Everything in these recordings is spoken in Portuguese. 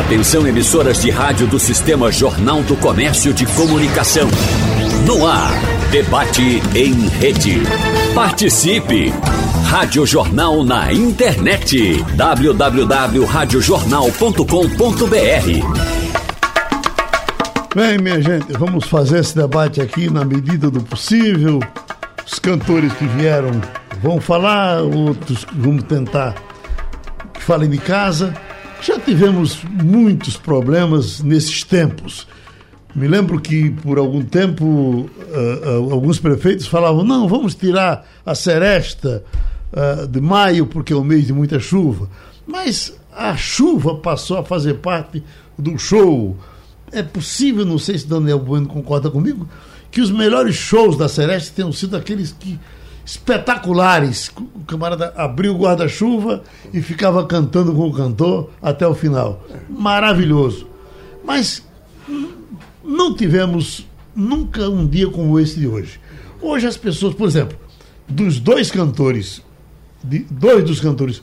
Atenção emissoras de rádio do Sistema Jornal do Comércio de Comunicação. No ar, debate em rede. Participe! Rádio Jornal na internet. www.radiojornal.com.br Bem, minha gente, vamos fazer esse debate aqui na medida do possível. Os cantores que vieram vão falar, outros vamos tentar que falem de casa. Já tivemos muitos problemas nesses tempos. Me lembro que por algum tempo uh, uh, alguns prefeitos falavam: não, vamos tirar a seresta uh, de maio porque é o mês de muita chuva. Mas a chuva passou a fazer parte do show. É possível, não sei se Daniel Bueno concorda comigo, que os melhores shows da Sereste tenham sido aqueles que espetaculares. O camarada abriu o guarda-chuva e ficava cantando com o cantor até o final. Maravilhoso. Mas não tivemos nunca um dia como esse de hoje. Hoje as pessoas, por exemplo, dos dois cantores, de, dois dos cantores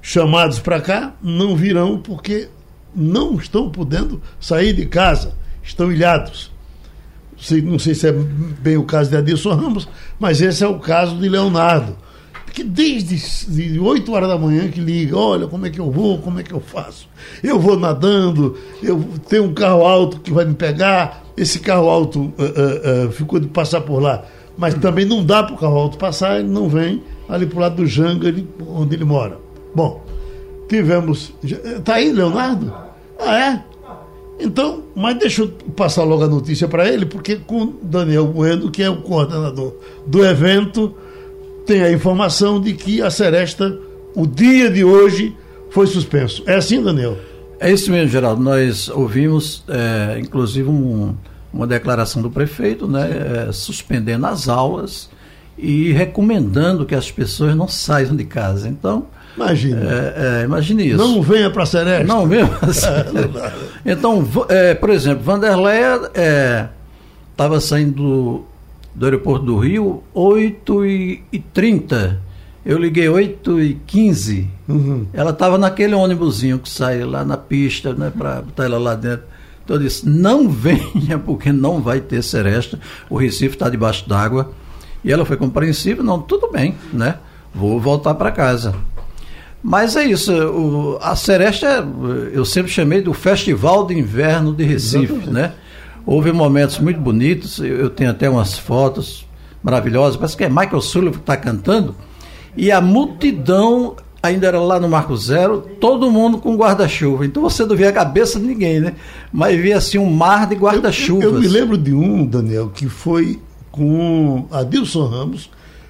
chamados para cá, não virão porque não estão podendo sair de casa, estão ilhados. Não sei se é bem o caso de Adilson Ramos, mas esse é o caso de Leonardo. Que desde de 8 horas da manhã que liga, olha como é que eu vou, como é que eu faço. Eu vou nadando, eu tenho um carro alto que vai me pegar, esse carro alto uh, uh, uh, ficou de passar por lá. Mas também não dá para o carro alto passar, ele não vem ali para o lado do Janga, onde ele mora. Bom, tivemos. Está aí, Leonardo? Ah, é? Então, mas deixa eu passar logo a notícia para ele, porque com Daniel Bueno, que é o coordenador do evento, tem a informação de que a Seresta, o dia de hoje, foi suspenso. É assim, Daniel? É isso mesmo, Geraldo. Nós ouvimos, é, inclusive, um, uma declaração do prefeito, né, é, suspendendo as aulas e recomendando que as pessoas não saiam de casa. Então, Imagina. É, é, imagine isso. Não venha para Seresta. Não venha para então, é, por exemplo, Vanderleia estava saindo do, do, aeroporto do Rio 8 e, e 30 Eu liguei 8 e 15 uhum. Ela estava naquele ônibusinho que sai lá na pista, né, para botar ela lá dentro. Então eu disse, não venha, porque não vai ter seresta. O Recife está debaixo d'água. E ela foi compreensiva, não, tudo bem, né? Vou voltar para casa. Mas é isso, o, a Seresta eu sempre chamei do Festival de Inverno de Recife, Exatamente. né? Houve momentos muito bonitos, eu tenho até umas fotos maravilhosas, parece que é Michael Sullivan que está cantando, e a multidão ainda era lá no Marco Zero, todo mundo com guarda-chuva. Então você não via a cabeça de ninguém, né? Mas via assim um mar de guarda-chuvas. Eu, eu, eu, me lembro de um, Daniel, que foi com Adilson Ramos,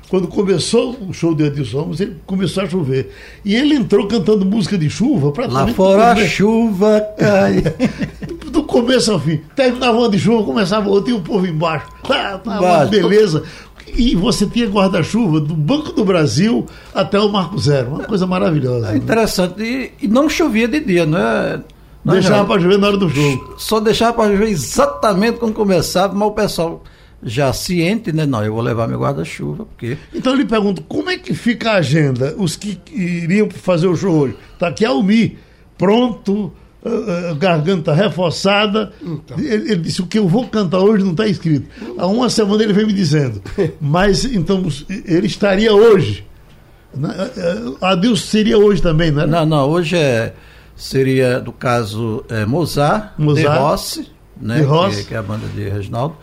quando começou o show de Edson Ramos, ele começou a chover. E ele entrou cantando música de chuva. Lá fora a chuva cai. do, começo ao fim. Terminava uma de chuva, começava outra e o povo embaixo. Ah, tá, uma beleza. E você tinha guarda-chuva do Banco do Brasil até o Marco Zero. Uma coisa maravilhosa. É né? interessante. Né? E, e, não chovia de dia, não é? Não é deixava para chover na hora do jogo. Só deixava para chover exatamente quando começava, mas o pessoal já ciente, né? Não, eu vou levar meu guarda-chuva, porque. Então eu lhe pergunto, como é que fica a agenda? Os que iriam fazer o show hoje? Está aqui Almi, pronto, uh, uh, garganta reforçada. Então. Ele, ele, disse: o que eu vou cantar hoje não está escrito. Há uma semana ele vem me dizendo. Mas então ele estaria hoje. Né? Deus seria hoje também, né? Não, não, hoje é, seria, do caso, é, Mozart, Mozart, de Rossi, né? De Rossi. Que, que é a banda de Reginaldo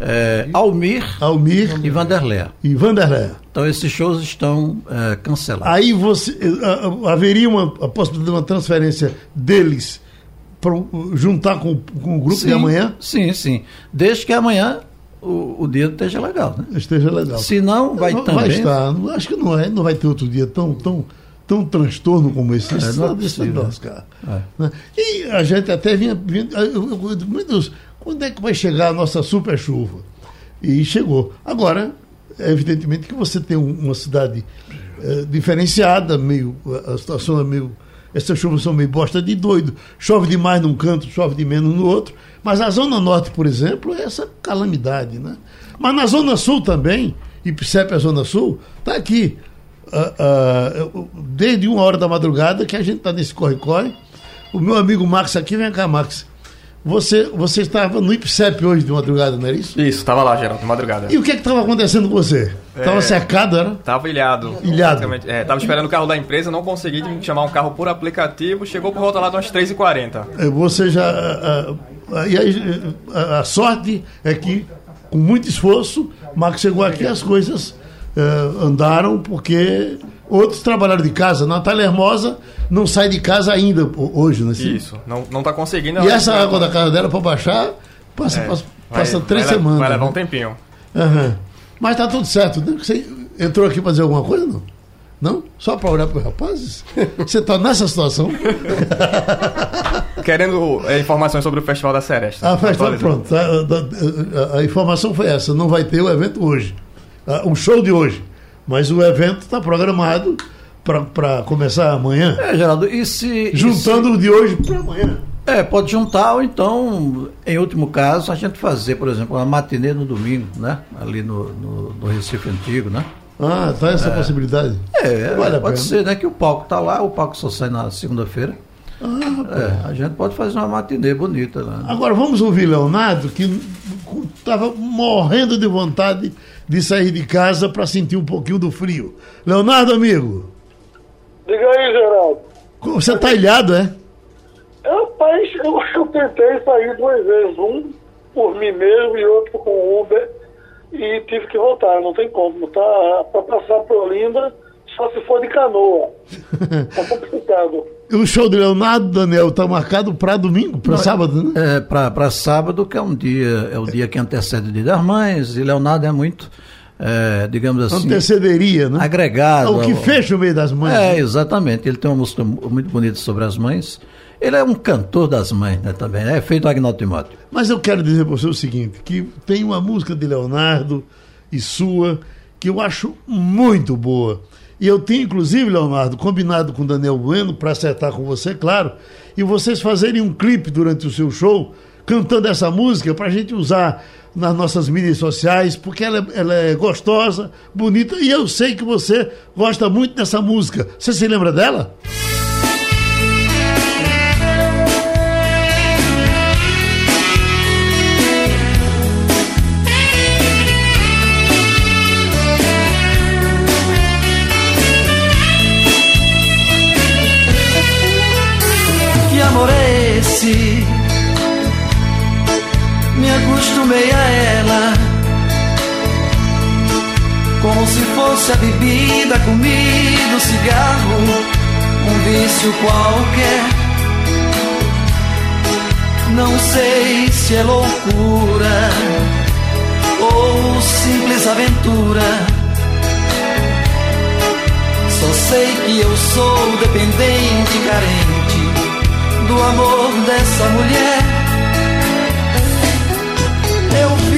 é, Almir, Almir e Vanderlé. E Vanderlé. Então esses shows estão é, cancelados. Aí você uh, haveria uma a possibilidade de uma transferência deles para juntar com, com o grupo sim, de amanhã? Sim, sim. Desde que amanhã o, o dia esteja legal, né? Esteja legal. Se não, vai também. Vai estar. Acho que não é, não vai ter outro dia tão tão tão transtorno como esse. É, não é possível. cara. É. Né? E a gente até vinha, vinha meu Deus, quando é que vai chegar a nossa super chuva? E chegou. Agora, é evidentemente que você tem uma cidade é, diferenciada, meio, a situação é meio. Essas chuvas são meio bosta de doido. Chove demais num canto, chove de menos no outro. Mas a Zona Norte, por exemplo, é essa calamidade. Né? Mas na Zona Sul também, e percebe a Zona Sul, está aqui. Uh, uh, desde uma hora da madrugada que a gente está nesse corre-corre O meu amigo Max aqui, vem cá, Max. Você, você estava no IPSEP hoje de madrugada, não era isso? Isso, estava lá, Geraldo, de madrugada. E o que é que estava acontecendo com você? Estava É. secado, era? Tava ilhado. Ilhado. É, tava esperando o carro da empresa, não consegui chamar um carro por aplicativo, chegou por volta lá de umas 3h40. É, Você já. e aí, ah, a, sorte é que, com muito esforço, Max chegou aqui as coisas ah, andaram, porque outros trabalharam de casa. Natália Hermosa não sai de casa ainda ho- hoje, né? Sim? Isso, não, não tá conseguindo. E essa água da casa dela para baixar, passa, É, passa, vai- passa três vai, semanas. Vai levar né? um tempinho. Aham. Mas tá tudo certo. né? Você entrou aqui para fazer alguma coisa, não? Não? Só para olhar para os rapazes? Você tá nessa situação? Querendo é, informações sobre o Festival da Seresta. A festa, Atualizando. pronto. A, a- a- a informação foi essa. Não vai ter o evento hoje. Ah, O show de hoje. Mas o evento está programado para começar amanhã. É, Geraldo, e se. e Juntando o de hoje para amanhã. se- é, pode juntar, ou então, em último caso, a gente fazer, por exemplo, uma matinê no domingo, né? Ali no, no, no Recife Antigo, né? Ah, tá essa possibilidade. É, Vale pode ser, né? Que o palco tá lá, o palco só sai na segunda-feira. é, a gente pode fazer uma matinê bonita, né? Agora vamos ouvir Leonardo, que estava morrendo de vontade de sair de casa para sentir um pouquinho do frio. Leonardo, amigo, Diga aí, Geraldo. você está ilhado, é? Rapaz, eu, eu tentei sair duas vezes, um por mim mesmo e outro com Uber, e tive que voltar, não tem como. Tá, para passar por Olinda, só se for de canoa. Tá complicado. O show de Leonardo, Daniel, está marcado para domingo, para sábado, né? É, para sábado, que é um dia, é o dia que antecede o Dia das Mães, e Leonardo é muito, é, digamos assim, Antecederia, né? agregado. o que ao- fecha o meio das mães. É, né? exatamente. Ele tem uma música mu- muito bonita sobre as mães. Ele é um cantor das mães, né, também. É feito Agnaldo Timóteo. Mas eu quero dizer para você o seguinte, que tem uma música de Leonardo e sua que eu acho muito boa. E eu tenho, inclusive, Leonardo, combinado com Daniel Bueno, para acertar com você, claro, e vocês fazerem um clipe durante o seu show, cantando essa música, para a gente usar nas nossas mídias sociais, porque ela, é- ela é gostosa, bonita, e eu sei que você gosta muito dessa música. Você se lembra dela? Que Se fosse a bebida, a comida, o cigarro Um vício qualquer Não sei se é loucura Ou simples aventura só sei que eu sou dependente, carente do amor dessa mulher. Eu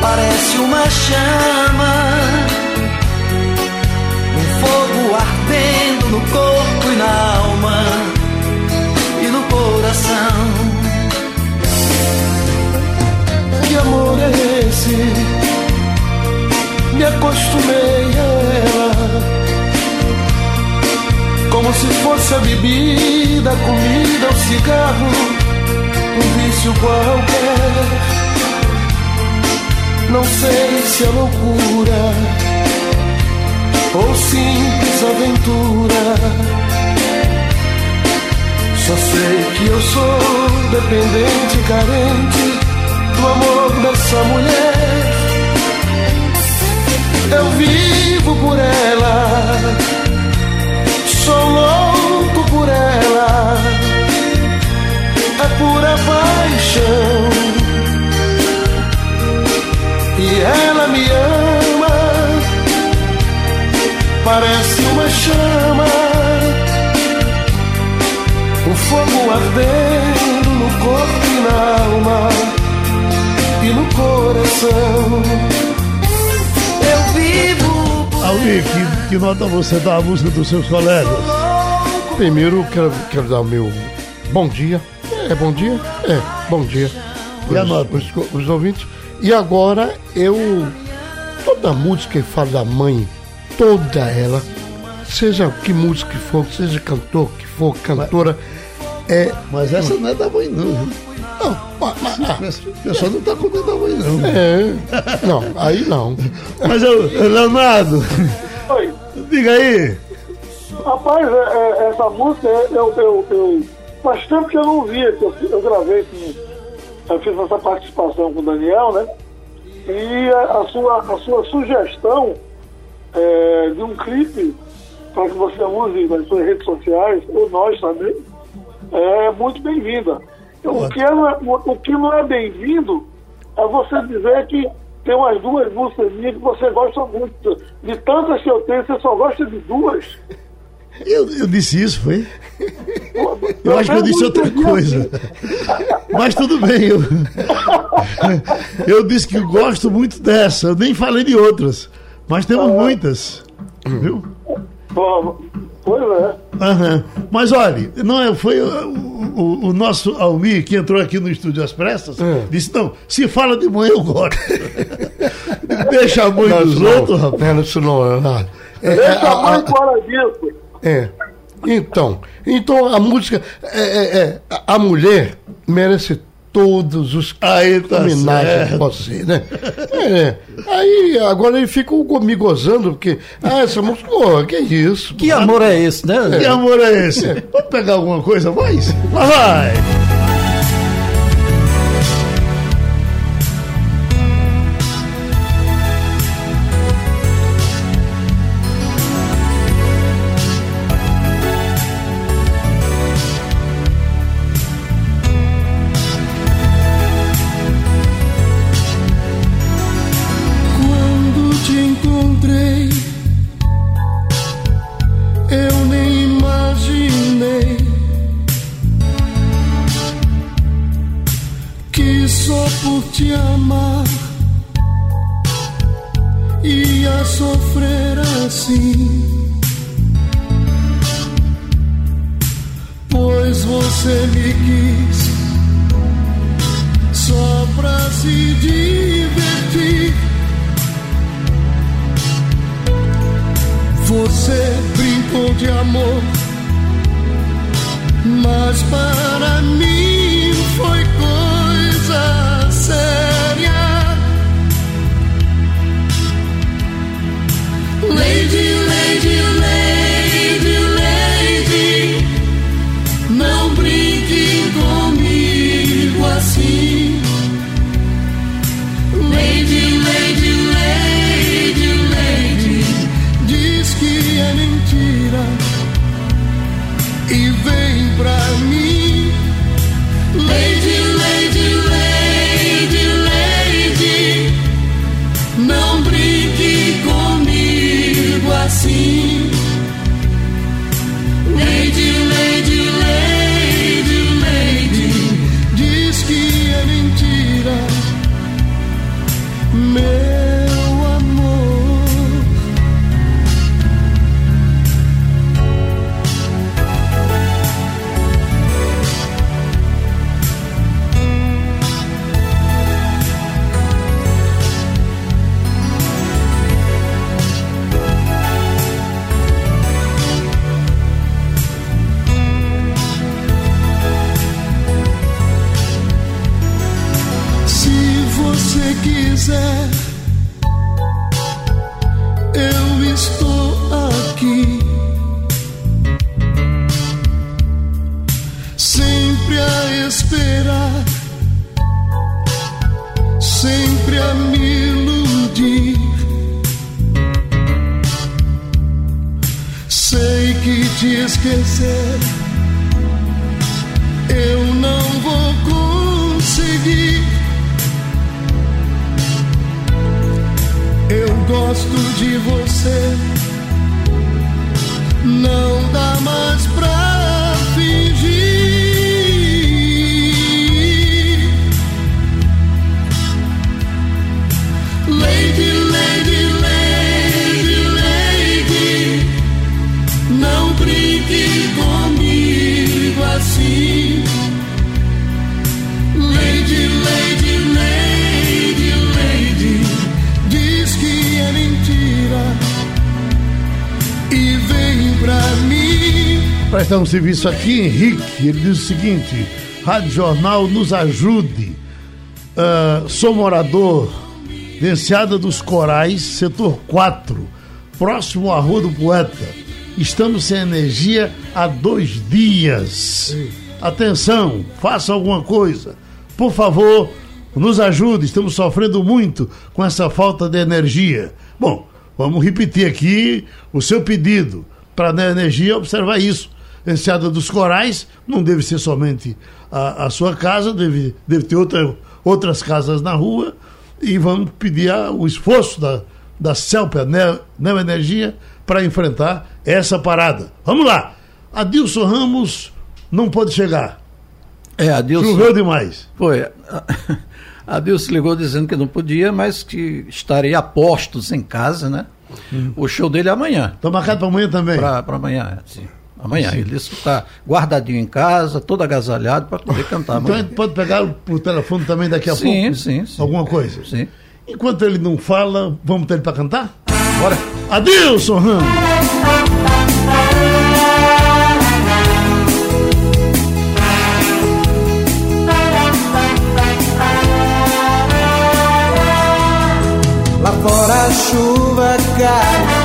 parece uma chama. Um fogo ardendo no corpo e na alma e no coração. Que amor é esse? Me acostumei a ela. Como se fosse a bebida, a comida, o cigarro, um vício qualquer. Não sei se é loucura ou simples aventura. Só sei que eu sou dependente, carente do amor dessa mulher. Eu vivo por ela, sou louco por ela. É pura paixão. E ela me ama, parece uma chama. O fogo ardendo no corpo e na alma e no coração. Eu vivo Almir, que, que nota você dá à música dos seus colegas? primeiro quero, quero dar o meu bom dia. É bom dia? É, bom dia. E a nota? Os, os ouvintes. E agora eu. Toda música que fala da mãe, toda ela, seja que música que for, seja cantor que for, cantora, é. Mas essa não é da mãe, não. viu? Não, mas- mas- O pessoal não tá contando da mãe, não. é. Não, aí não. Mas, ô, Leonardo, Oi. diga aí. Rapaz, é- é- essa música, é- eu, eu, eu- faz tempo que eu não via, que eu, eu gravei com. Eu fiz essa participação com o Daniel, né? E a, a sua, a sua sugestão é, de um clipe para que você use nas suas redes sociais, ou nós também, é muito bem-vinda. O que, é, o que não é bem-vindo é você dizer que tem umas duas músicas minhas que você gosta muito. De tantas que eu tenho, você só gosta de duas. Eu, eu disse isso, foi? Eu acho que eu disse outra coisa. Mas tudo bem. Eu, eu disse que eu gosto muito dessa. Eu nem falei de outras. Mas temos muitas. Viu? Bom, Pois é. Aham. Mas olha, não é, foi o, o- o nosso Almir que entrou aqui no estúdio As Prestas, É. disse: não, se fala de mãe eu gosto. Deixa a mãe Não, dos não, outros, rapaz. Não, isso não é nada. É, é, Deixa a a- mãe fora disso. É. Então, então a música, é, é, é, a- mulher merece todos os Aí tá homenagens ser, né? É. Aí agora ele fica me gozando, porque, ah, essa música, oh, que isso? Que amor é esse, né? Que amor é esse? Vamos pegar alguma coisa mais? Lá vai! Eu não vou conseguir. Eu gosto de você, não dá mais pra Presta um serviço aqui, Henrique. Ele diz o seguinte: Rádio Jornal nos ajude. Uh, sou morador de Enseada dos Corais, setor 4, próximo à Rua do Poeta. Estamos sem energia há dois dias. Atenção, faça alguma coisa. Por favor, nos ajude. Estamos sofrendo muito com essa falta de energia. Bom, vamos repetir aqui o seu pedido para a energia observar isso. Enseada dos Corais não deve ser somente a, a sua casa, deve, deve ter outra, outras casas na rua e vamos pedir a, o esforço da, da CELPA Neo Energia para enfrentar essa parada. Vamos lá! Adilson Ramos não pode chegar. É, Adilson. Choveu demais. Foi. Adilson ligou dizendo que não podia, mas que estaria a postos em casa, né? Hum. O show dele é amanhã. Está marcado para amanhã também? Para amanhã, sim. Amanhã. Sim. Ele está guardadinho em casa, todo agasalhado para poder cantar amanhã. Então a gente pode pegar por telefone também daqui a sim, pouco? Sim, sim. Alguma coisa? Sim. Enquanto ele não fala, vamos ter ele para cantar? Bora. Adilson Ramos! Lá fora a chuva cai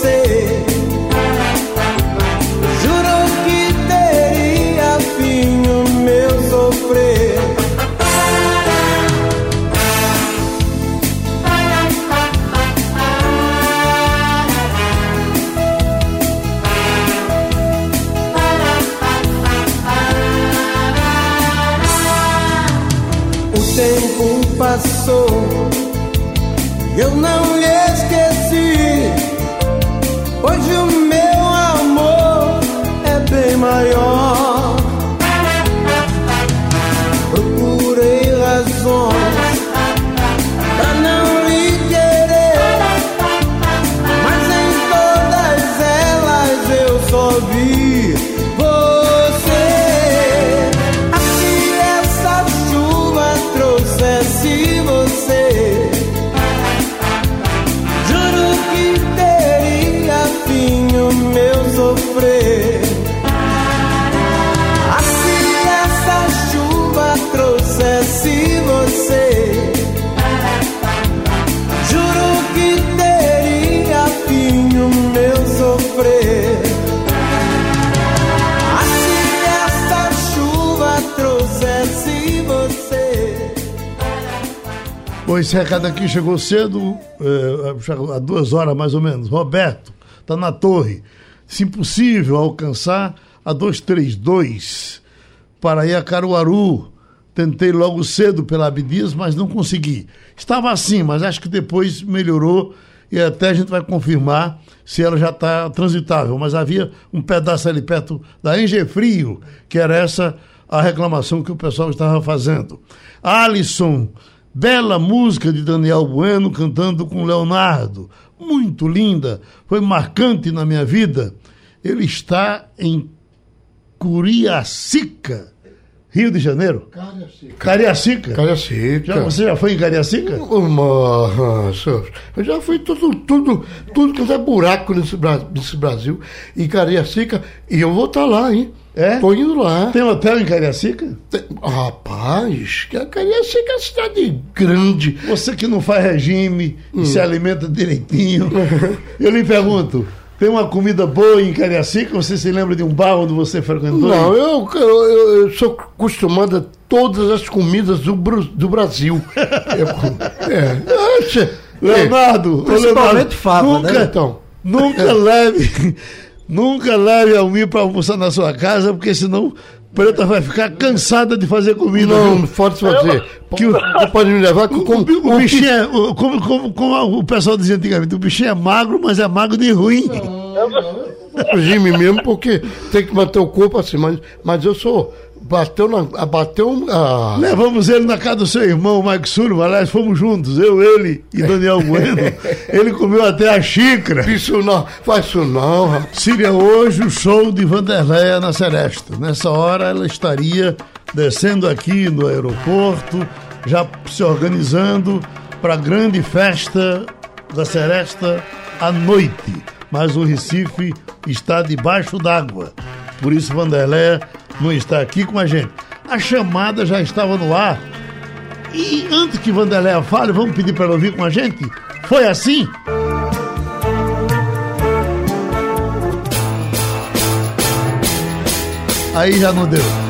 você. Esse recado aqui chegou cedo, é, duas horas mais ou menos. Roberto, está na torre. Se impossível alcançar a 232 para ir a Caruaru. Tentei logo cedo pela Abdias, mas não consegui. Estava assim, mas acho que depois melhorou e até a gente vai confirmar se ela já está transitável. Mas havia um pedaço ali perto da Engefrio, que era essa a reclamação que o pessoal estava fazendo. Alisson Bela música de Daniel Bueno cantando com Leonardo. Muito linda, foi marcante na minha vida. Ele está em Curiacica, Rio de Janeiro. Cariacica. Cariacica. Cariacica. Já, você já foi em Cariacica? Nossa, eu já fui tudo, tudo, tudo que é buraco nesse, nesse Brasil. E Cariacica, e eu vou estar tá lá, hein? É? Tô indo lá. Tem hotel em Cariacica? Tem... Rapaz, Cariacica é uma cidade grande. Você que não faz regime hum. e se alimenta direitinho. eu lhe pergunto, tem uma comida boa em Cariacica? Você se lembra de um bar onde você frequentou? Não, eu, eu, eu sou acostumado a todas as comidas do, do Brasil. é. é. Leonardo, principalmente fava, nunca, né? Então, nunca leve Nunca leve Almir para almoçar na sua casa, porque senão Preta vai ficar cansada de fazer comida. Não, viu? pode fazer. Que o- pode me levar com, O, com, o- o bichinho é, o- como, como- como o pessoal dizia antigamente, o bichinho é magro, mas é magro de ruim. regime mesmo, porque tem que manter o corpo assim, mas, mas eu sou. Bateu na. Bateu. Ah, Levamos ele na casa do seu irmão, Mike Sullivan, aliás, fomos juntos, eu, ele e Daniel Bueno. Ele comeu até a xícara. isso não, faz isso não, rapaz. Seria hoje o show de Vanderleia na Seresta. Nessa hora ela estaria descendo aqui no aeroporto, já se organizando para a grande festa da Seresta à noite. Mas o Recife está debaixo d'água. Por isso Vanderleia não está aqui com a gente. A chamada já estava no ar. E antes que Vanderleia fale, vamos pedir para ela ouvir com a gente? Foi assim? Aí já não deu.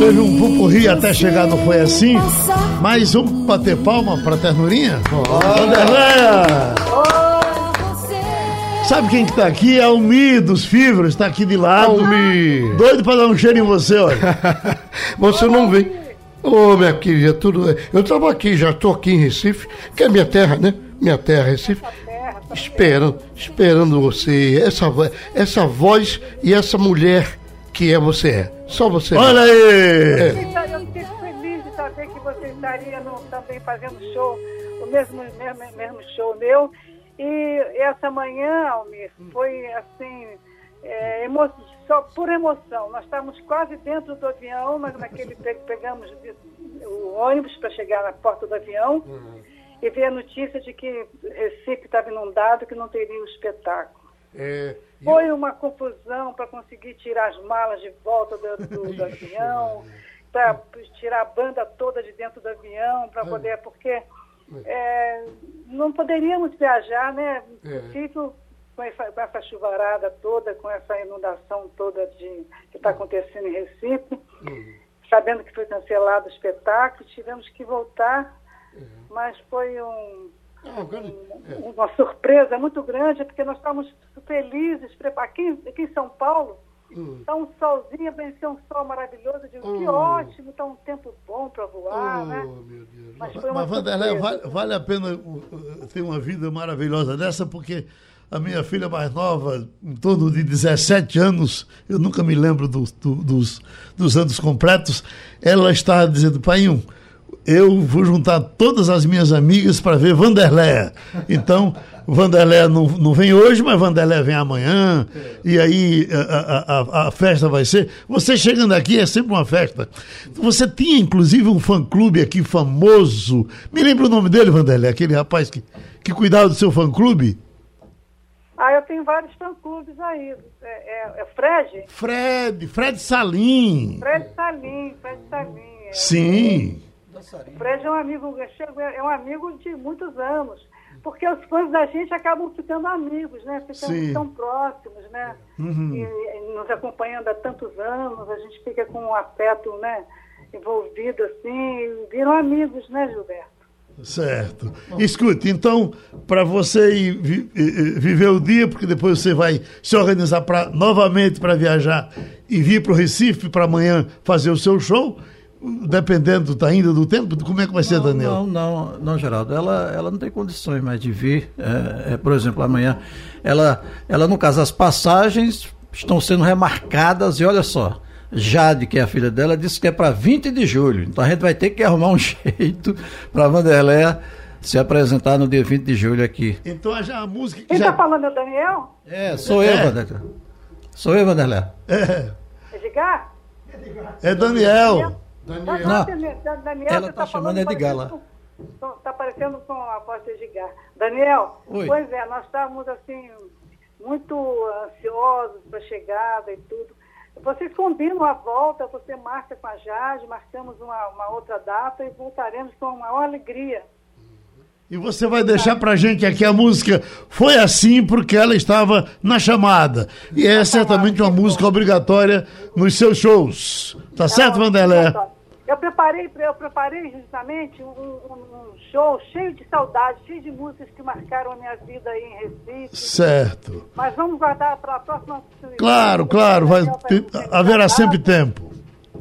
Teve um pupurri até chegar, não foi assim? Mais um bater palma pra ternurinha? Você. Sabe quem que tá aqui? É o Mi dos Fibras, tá aqui de lado. Almi. Doido pra dar um cheiro em você, olha. Você não vem. Ô, minha querida, tudo. Eu estava aqui, já estou aqui em Recife, que é minha terra, né? Minha terra, Recife. Esperando, esperando você, essa, essa voz e essa mulher que é você é. Só você. Olha aí! Então, eu fiquei feliz de saber que você estaria no- também fazendo show, o mesmo, mesmo, mesmo show meu. E essa manhã, Almir, foi assim, é, emo- só por emoção. Nós estávamos quase dentro do avião, mas naquele pe- pegamos o ônibus para chegar na porta do avião e ver a notícia de que Recife estava inundado, que não teria o espetáculo. É, Foi uma confusão para conseguir tirar as malas de volta do, do- do avião, para tirar a banda toda de dentro do avião, para poder, porque é, não poderíamos viajar, né? É. Com essa, com essa chuvarada toda, com essa inundação toda de, que está acontecendo em Recife, sabendo que foi cancelado o espetáculo, tivemos que voltar, mas foi um, Agora- é. uma surpresa muito grande, porque nós estamos felizes. Aqui, aqui em São Paulo, está um solzinho, venceu um sol maravilhoso. Eu digo, que Hum. ótimo, está um tempo bom para voar, né? Oh, Deus. Mas foi uma Mas, Vanderleia, surpresa. vale, vale a pena ter uma vida maravilhosa dessa, porque a minha filha mais nova, em torno de 17 anos, eu nunca me lembro do- do- dos, dos anos completos, ela está dizendo, pai, eu vou juntar todas as minhas amigas para ver Vanderleia. Então, Vanderleia não, não vem hoje, mas Vanderleia vem amanhã. E aí a, a- a- festa vai ser. Você chegando aqui é sempre uma festa. Você tinha, inclusive, um fã-clube aqui famoso. Me lembra o nome dele, Vanderleia? Aquele rapaz que, que cuidava do seu fã-clube? Ah, eu tenho vários fã-clubes aí. É, é, é Fred? Fred, Fred Salim. Fred Salim, Fred Salim. É. Sim. Fred é um amigo, é um amigo de muitos anos. Porque os fãs da gente acabam ficando amigos, né? Ficando Sim. tão próximos, né? Uhum. E, nos acompanhando há tantos anos, a gente fica com um afeto, né? Envolvido assim, viram amigos, né, Gilberto? Certo. Escute, então, para você ir vi- viver o dia, porque depois você vai se organizar pra, novamente para viajar e vir para o Recife para amanhã fazer o seu show, dependendo da ainda do tempo, como é que vai ser, Daniel? Não, não, não, Geraldo. Ela, ela não tem condições mais de vir. É, é, por exemplo, amanhã, ela, ela, no caso, as passagens estão sendo remarcadas e olha só. Jade, que é a filha dela, disse que é para 20 de julho. Então a gente vai ter que arrumar um jeito para Vanderleia se apresentar no dia 20 de julho aqui. Então já a música que Quem já. está falando é o Daniel? É, sou eu, É. Vanderleia. Sou eu, Vanderleia. É, Edgar? é Daniel. Daniel. Não. Daniel, Ela você tá falando chamando Edgar lá. parecido Está parecendo com a voz de Edgar. Daniel, Oi. pois é, nós estávamos assim, muito ansiosos para a chegada e tudo. Vocês combinam a volta, você marca com a Jade, marcamos uma, uma outra data e voltaremos com a maior alegria. E você vai deixar pra gente aqui a música Foi Assim porque ela estava na chamada. E é certamente uma música obrigatória nos seus shows. Tá certo, Vanderlé? Eu preparei, eu preparei justamente um, um- show cheio de saudade, cheio de músicas que marcaram a minha vida aí em Recife. Certo. Mas vamos guardar para a próxima. Claro, claro. Vai, vai- haverá sempre Tá tempo.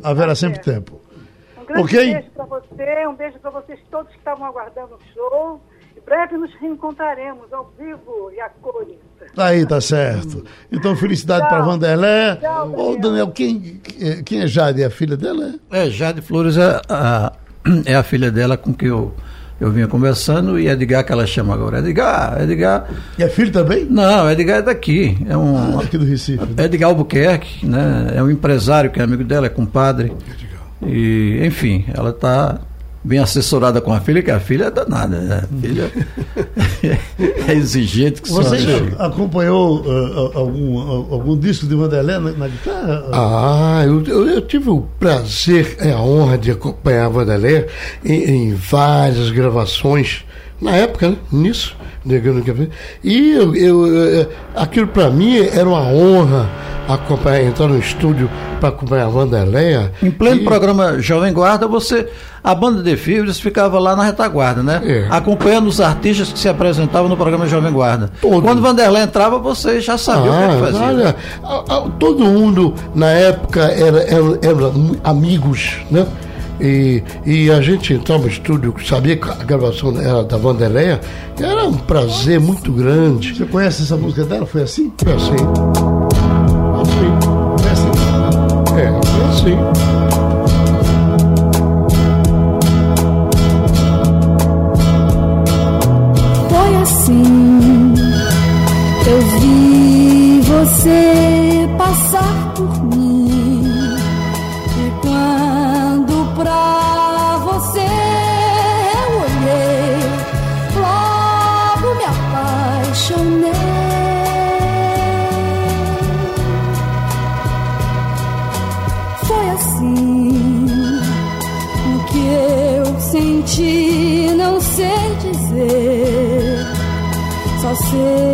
Haverá sempre certo. tempo. Um grande Ok? beijo para você, um beijo para vocês todos que estavam aguardando o show. Em breve nos reencontraremos ao vivo e a cores. Aí, tá certo. Então, felicidade para Vanderlé. Tchau, Ô, Daniel. Daniel, quem, quem é Jade? É a filha dela? é? É, Jade Flores é a, é a filha dela com que eu, eu vinha conversando e Edgar que ela chama agora. Edgar, Edgar. E é filho também? Não, Edgar é daqui. É um. Aqui do Recife. né? Edgar Albuquerque, né? É um empresário que é amigo dela, é compadre. E, enfim, ela está bem assessorada com a filha, que a filha é danada. Né? A filha é exigente que só Você chega. acompanhou ah, algum, ah, algum disco de Vanderlé na, na guitarra? Ah, eu, eu, eu tive o prazer e a honra de acompanhar a Vanderlei em, em várias gravações, na época, né, nisso, Negando Café. E eu, eu, aquilo para mim era uma honra acompanhar, entrar no estúdio para acompanhar a Vanderleia. Em pleno E- programa Jovem Guarda, você. A banda de Fibras ficava lá na retaguarda, né? É. Acompanhando os artistas que se apresentavam no programa Jovem Guarda. Todos. Quando Vanderlei entrava, você já sabia o que, é que fazia. Ah, olha, a- a- todo mundo na época era, era, era amigos, né? E, e a gente entrava no estúdio, sabia que a gravação era da Vanderleia, era um prazer muito grande. Você conhece essa música dela? Foi assim? Foi assim. Assim. Foi assim. É, foi assim. Foi assim. Eu vi você passar por mim. Só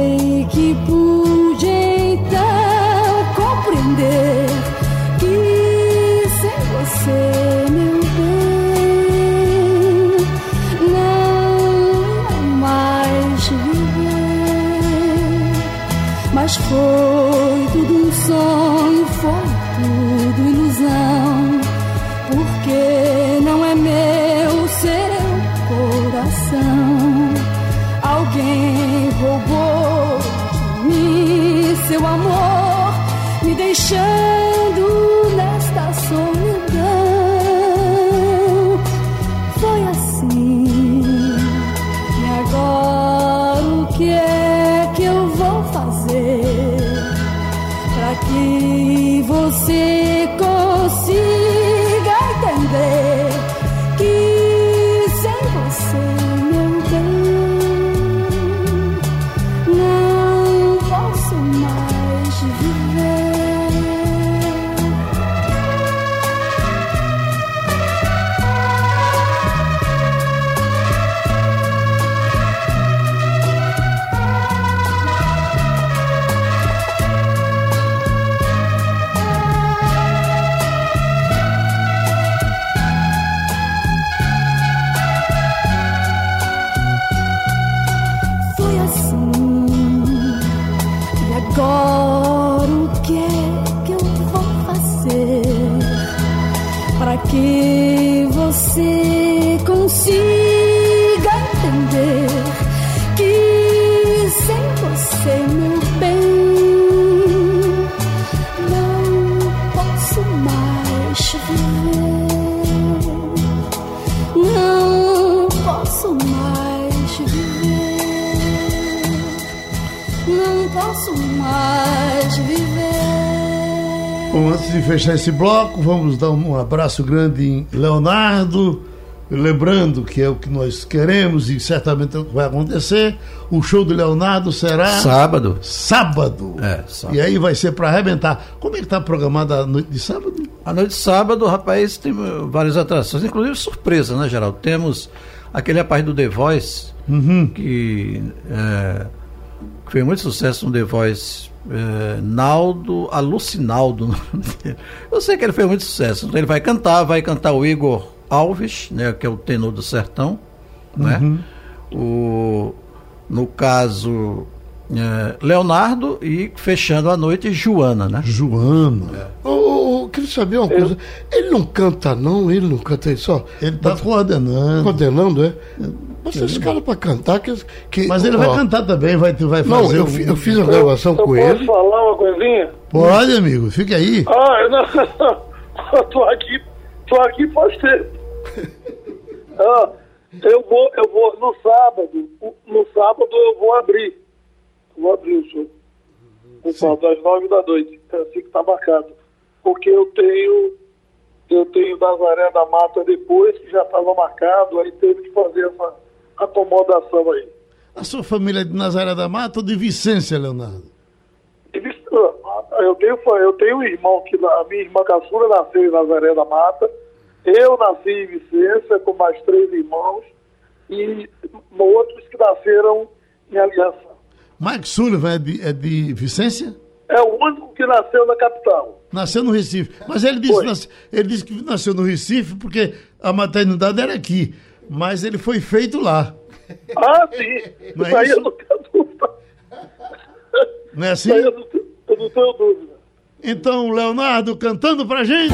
fechar esse bloco, vamos dar um abraço grande em Leonardo, lembrando que é o que nós queremos e certamente vai acontecer, o show do Leonardo será Sábado. sábado. É, sábado. E aí vai ser para arrebentar. Como é que está programada a noite de sábado? A noite de sábado, rapaz, tem várias atrações, inclusive surpresa, né, Geraldo? Temos aquele rapaz do The Voice, que, é, que fez muito sucesso no The Voice, é, Naldo Alucinaldo. Eu sei que ele fez muito sucesso. Então ele vai cantar, vai cantar o Igor Alves, né, que é o tenor do sertão, né? O, no caso, é, Leonardo e fechando a noite, Joana, né? Joana. Ô, ô, ô, queria saber uma coisa. Ele não canta, não? Ele não canta ele só? Ele está coordenando. Coordenando, é? Mas esse cara para cantar. Que, que, Mas ele vai ó, cantar também, vai, vai fazer. Não, eu, um- fi- eu fiz a gravação Eu com posso ele. falar uma coisinha? Pode, amigo, fica aí. Ah, eu não. Eu tô aqui, tô aqui faz tempo. Ah, eu vou, eu vou no sábado. No sábado eu vou abrir. Vou abrir o show. No sábado, às nove da noite. É assim que tá marcado. Porque eu tenho. Eu tenho Nazaré da Mata depois, que já estava marcado, aí teve que fazer essa acomodação aí. A sua família é de Nazaré da Mata ou de Vicência, Leonardo? Ele- Eu tenho, eu tenho um irmão que a minha irmã caçula nasceu em Nazaré da Mata. Eu nasci em Vicência com mais três irmãos e outros que nasceram em Aliança. Mike Sullivan é de, é de Vicência? É o único que nasceu na capital. Nasceu no Recife. Mas ele disse, nas- ele disse que nasceu no Recife porque a maternidade era aqui. Mas ele foi feito lá. Ah, sim. Não é Isso aí isso? eu não tenho dúvida. Não é assim? Isso aí eu não tenho, eu não tenho dúvida. Então, Leonardo cantando pra gente.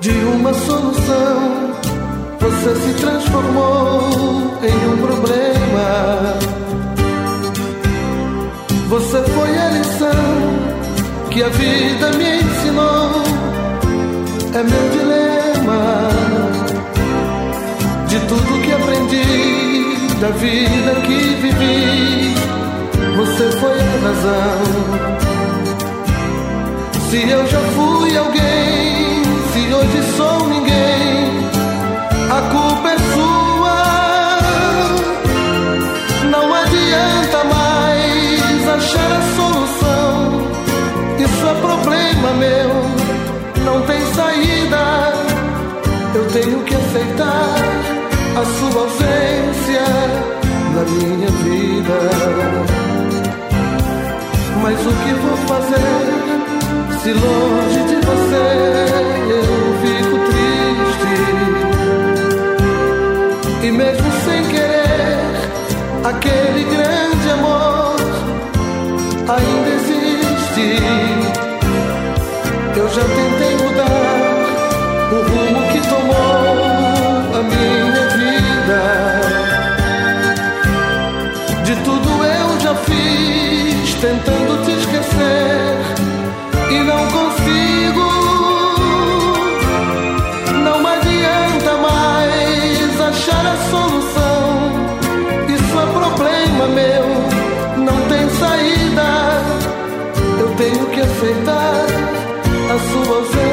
De uma solução, você se transformou em um problema. Que a vida me ensinou. É meu dilema. De tudo que aprendi, da vida que vivi, você foi a razão. Se eu já fui alguém, se hoje sou ninguém, sua ausência na minha vida. Mas o que vou fazer se longe de você eu fico triste? E mesmo sem querer, aquele grande amor ainda existe. Eu já tentei tentando te esquecer e não consigo. Não adianta mais achar a solução. Isso é problema meu, não tem saída. Eu tenho que aceitar a sua ausência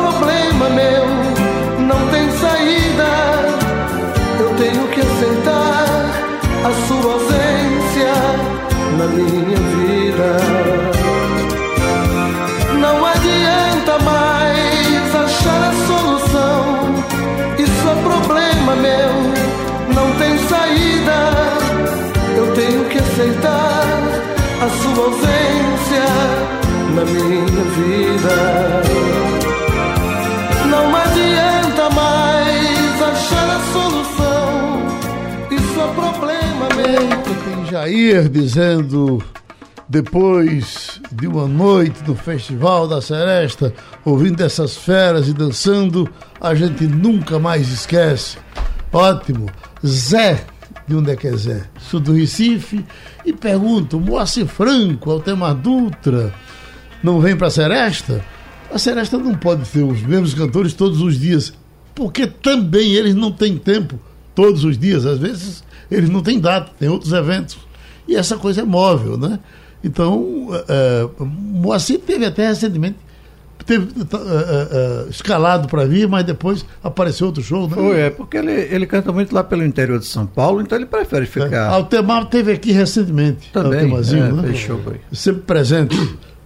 problema meu, não tem saída. Eu tenho que aceitar a sua ausência na minha vida. Não adianta mais achar a solução. Isso é problema meu, não tem saída. Eu tenho que aceitar ausência na minha vida. Adianta mais achar a solução. Isso é problema meu. Tem Jair dizendo, depois de uma noite no Festival da Seresta, ouvindo essas feras e dançando, a gente nunca mais esquece. Ótimo. Zé, de onde é que é Zé? Sou do Recife e pergunto, Moacir Franco, Altemar Dutra, não vem pra Seresta? A Seresta não pode ter os mesmos cantores todos os dias, porque também eles não têm tempo todos os dias. Às vezes eles não têm data, tem outros eventos. E essa coisa é móvel, né? Então, é, Moacir teve até recentemente teve é, é, é, escalado para vir, mas depois apareceu outro show, né? Foi, é, porque ele, ele canta muito lá pelo interior de São Paulo, então ele prefere ficar. Altemar teve aqui recentemente. Também, é, né? show aí. Sempre presente.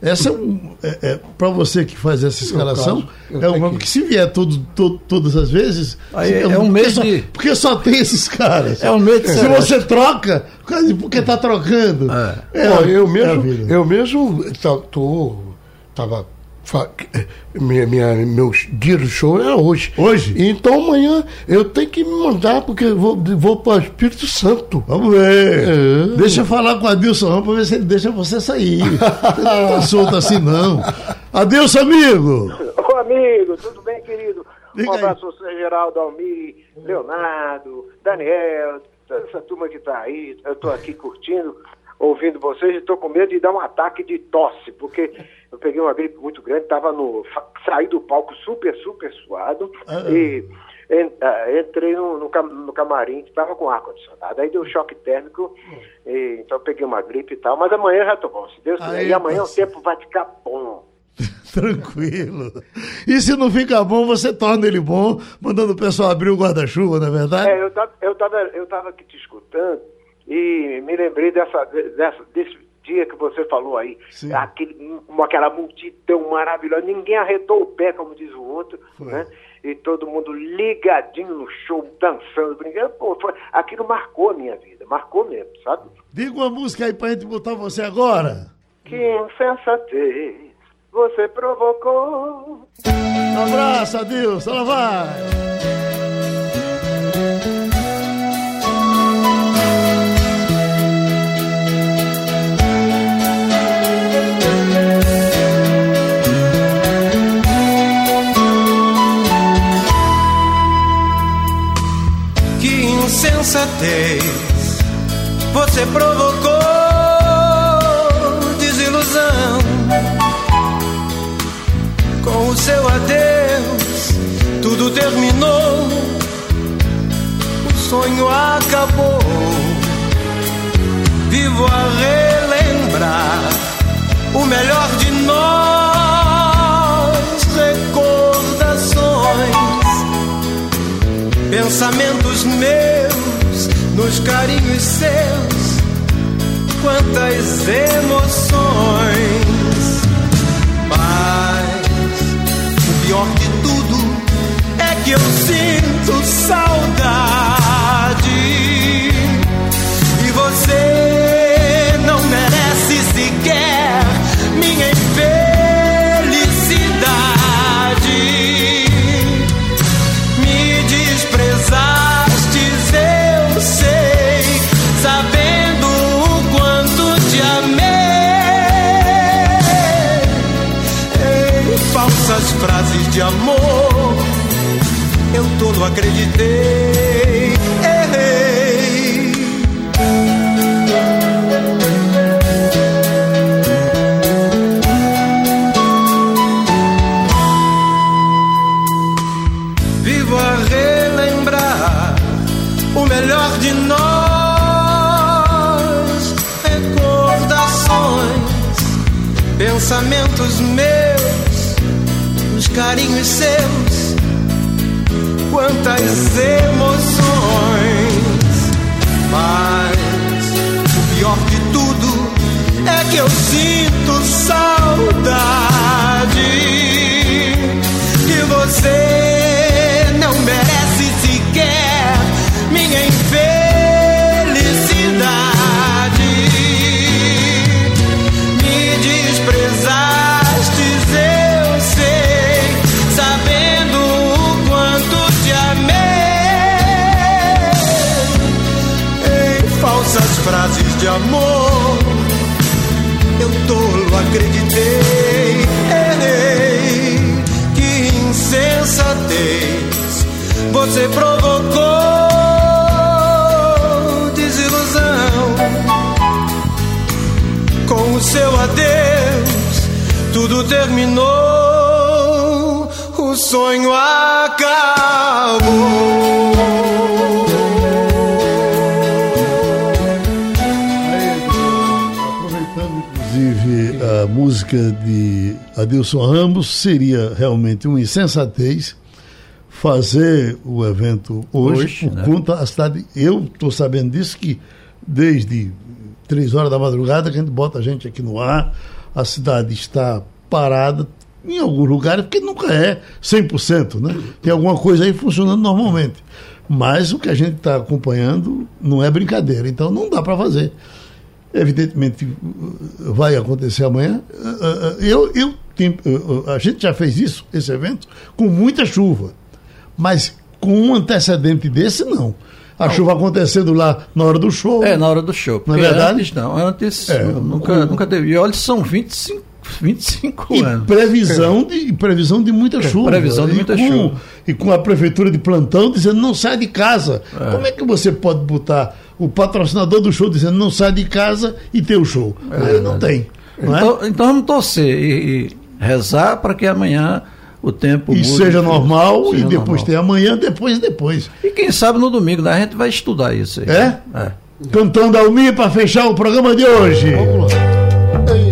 Essa é um. É, é, para você que faz essa escalação, eu é uma que... que- se vier todo, todo- todas as vezes. Aí é porque um mês só, de- Porque só tem esses caras. É um mês de Se você troca, porque tá trocando. É. É, eu é a mesmo, eu mesmo tá- tô, tava minha, minha, meu dia do show é hoje. Hoje? Então amanhã eu tenho que me mandar porque eu vou, vou para o Espírito Santo. Vamos ver. É. Deixa eu falar com o Adilson Ramos pra ver se ele deixa você sair. Você não tá solto assim, não. Adilson, amigo! Ô amigo, tudo bem, querido? Diga um aí. abraço ao Sr. Geraldo Almir, Leonardo, Daniel, toda essa turma que tá aí. Eu tô aqui curtindo, ouvindo vocês e tô com medo de dar um ataque de tosse, porque eu peguei uma gripe muito grande, tava no. saí do palco super, super suado Ah, ah. e ah, entrei no, no, cam- no camarim que tava com ar-condicionado. Aí deu choque térmico, e, então peguei uma gripe e tal, mas amanhã já tô bom, se Deus quiser. E amanhã o parceiro. tempo vai ficar bom. Tranquilo. E se não fica bom, você torna ele bom, mandando o pessoal abrir o guarda-chuva, não é verdade? É, eu tava, eu tava, eu tava aqui te escutando e me lembrei dessa, dessa, desse dia que você falou aí, Sim. aquele, com aquela multidão maravilhosa, ninguém arredou o pé, como diz o outro, Foi. né? E todo mundo ligadinho no show, dançando, brincando. Pô, foi, aquilo marcou a minha vida, marcou mesmo, sabe? Diga uma música aí pra gente botar você agora. Que insensatez você provocou. Abraço, Adilson. Ela vai. Insensatez você provocou desilusão com o seu adeus. Tudo terminou. O sonho acabou. Vivo a relembrar o melhor de nós. Recordações pensamentos meus nos carinhos seus, quantas emoções. Mas o pior de tudo é que eu sinto frases de amor, eu todo acreditei. Carinhos seus, quantas emoções. Mas o pior de tudo é que eu sinto saudade amor. Eu tolo acreditei, errei, que insensatez você provocou desilusão. Com o seu adeus, tudo terminou, o sonho acabou. Música de Adilson Ramos, seria realmente uma insensatez fazer o evento hoje, Hoje, por né? conta da cidade. Eu estou sabendo disso que desde três horas da madrugada que a gente bota a gente aqui no ar, a cidade está parada em alguns lugares, porque nunca é 100%, né? Tem alguma coisa aí funcionando normalmente. Mas o que a gente está acompanhando não é brincadeira, então não dá para fazer. Evidentemente vai acontecer amanhã. Ah, ah, Eu, eu, a gente já fez isso, esse evento, com muita chuva. Mas com um antecedente desse, não. A chuva acontecendo lá na hora do show. É, na hora do show. Não é verdade? Antes não, antes É, nunca, nunca teve. E olha, são 25, 25 E anos. previsão de, e previsão de muita chuva. previsão de muita com- chuva. E com a prefeitura de plantão dizendo não sai de casa. Como é que você pode botar o patrocinador do show dizendo não sai de casa e ter o show? Aí não tem. Não é? Então, então vamos torcer e, e rezar para que amanhã o tempo e mude, seja normal seja e depois normal. tem amanhã, depois depois. E quem sabe no domingo, né? A gente vai estudar isso aí. É? É. Cantando Almir para fechar o programa de hoje. Vamos lá.